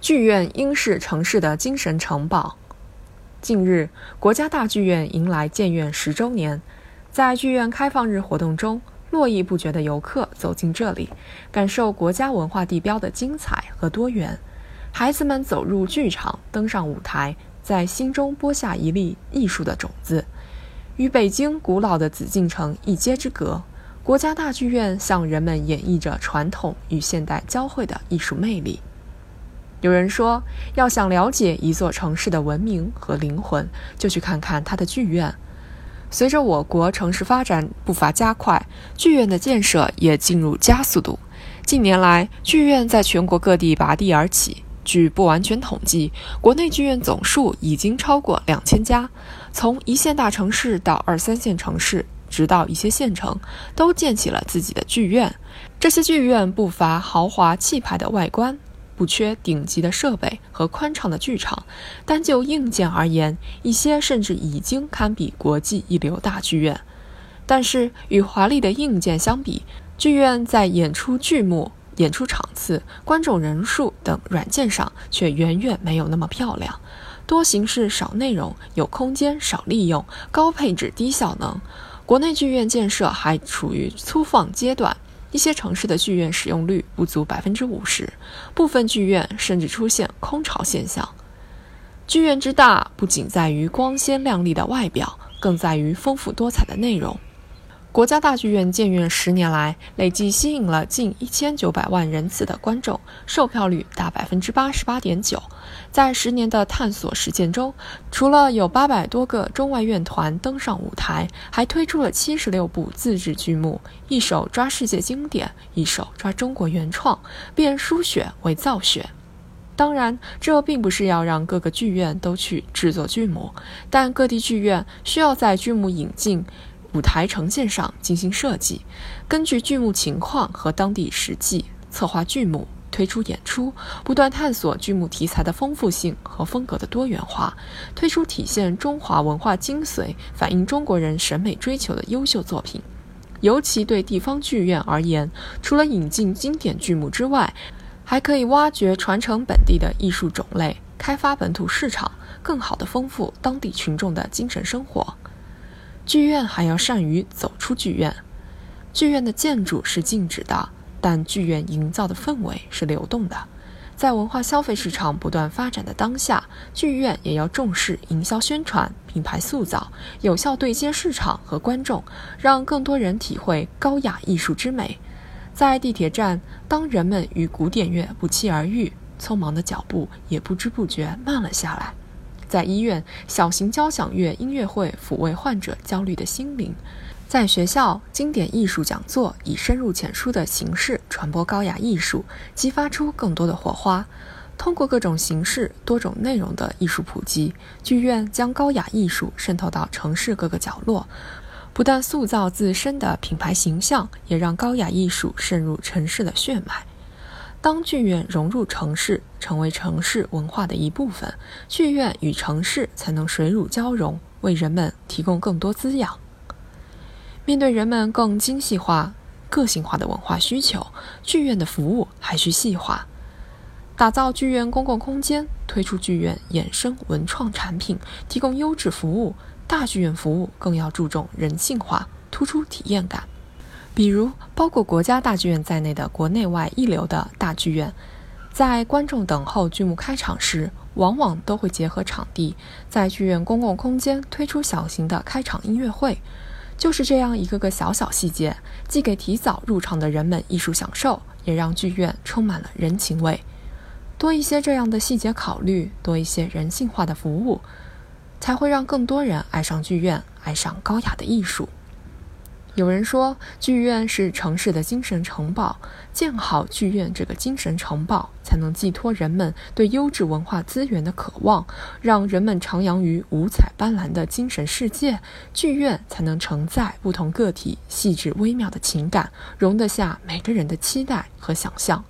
剧院应是城市的精神城堡。近日，国家大剧院迎来建院十周年，在剧院开放日活动中，络绎不绝的游客走进这里，感受国家文化地标的精彩和多元。孩子们走入剧场，登上舞台，在心中播下一粒艺术的种子。与北京古老的紫禁城一街之隔，国家大剧院向人们演绎着传统与现代交汇的艺术魅力。有人说，要想了解一座城市的文明和灵魂，就去看看它的剧院。随着我国城市发展步伐加快，剧院的建设也进入加速度。近年来，剧院在全国各地拔地而起。据不完全统计，国内剧院总数已经超过两千家。从一线大城市到二三线城市，直到一些县城，都建起了自己的剧院。这些剧院不乏豪华气派的外观。不缺顶级的设备和宽敞的剧场，单就硬件而言，一些甚至已经堪比国际一流大剧院。但是与华丽的硬件相比，剧院在演出剧目、演出场次、观众人数等软件上却远远没有那么漂亮。多形式少内容，有空间少利用，高配置低效能。国内剧院建设还处于粗放阶段。一些城市的剧院使用率不足百分之五十，部分剧院甚至出现空巢现象。剧院之大，不仅在于光鲜亮丽的外表，更在于丰富多彩的内容。国家大剧院建院十年来，累计吸引了近一千九百万人次的观众，售票率达百分之八十八点九。在十年的探索实践中，除了有八百多个中外院团登上舞台，还推出了七十六部自制剧目，一手抓世界经典，一手抓中国原创，变输血为造血。当然，这并不是要让各个剧院都去制作剧目，但各地剧院需要在剧目引进。舞台呈现上进行设计，根据剧目情况和当地实际策划剧目，推出演出，不断探索剧目题材的丰富性和风格的多元化，推出体现中华文化精髓、反映中国人审美追求的优秀作品。尤其对地方剧院而言，除了引进经典剧目之外，还可以挖掘传承本地的艺术种类，开发本土市场，更好地丰富当地群众的精神生活。剧院还要善于走出剧院。剧院的建筑是静止的，但剧院营造的氛围是流动的。在文化消费市场不断发展的当下，剧院也要重视营销宣传、品牌塑造，有效对接市场和观众，让更多人体会高雅艺术之美。在地铁站，当人们与古典乐不期而遇，匆忙的脚步也不知不觉慢了下来。在医院，小型交响乐音乐会抚慰患者焦虑的心灵；在学校，经典艺术讲座以深入浅出的形式传播高雅艺术，激发出更多的火花。通过各种形式、多种内容的艺术普及，剧院将高雅艺术渗透到城市各个角落，不但塑造自身的品牌形象，也让高雅艺术渗入城市的血脉。当剧院融入城市，成为城市文化的一部分，剧院与城市才能水乳交融，为人们提供更多滋养。面对人们更精细化、个性化的文化需求，剧院的服务还需细化。打造剧院公共空间，推出剧院衍生文创产品，提供优质服务。大剧院服务更要注重人性化，突出体验感。比如，包括国家大剧院在内的国内外一流的大剧院，在观众等候剧目开场时，往往都会结合场地，在剧院公共空间推出小型的开场音乐会。就是这样一个个小小细节，既给提早入场的人们艺术享受，也让剧院充满了人情味。多一些这样的细节考虑，多一些人性化的服务，才会让更多人爱上剧院，爱上高雅的艺术。有人说，剧院是城市的精神城堡。建好剧院这个精神城堡，才能寄托人们对优质文化资源的渴望，让人们徜徉于五彩斑斓的精神世界。剧院才能承载不同个体细致微妙的情感，容得下每个人的期待和想象。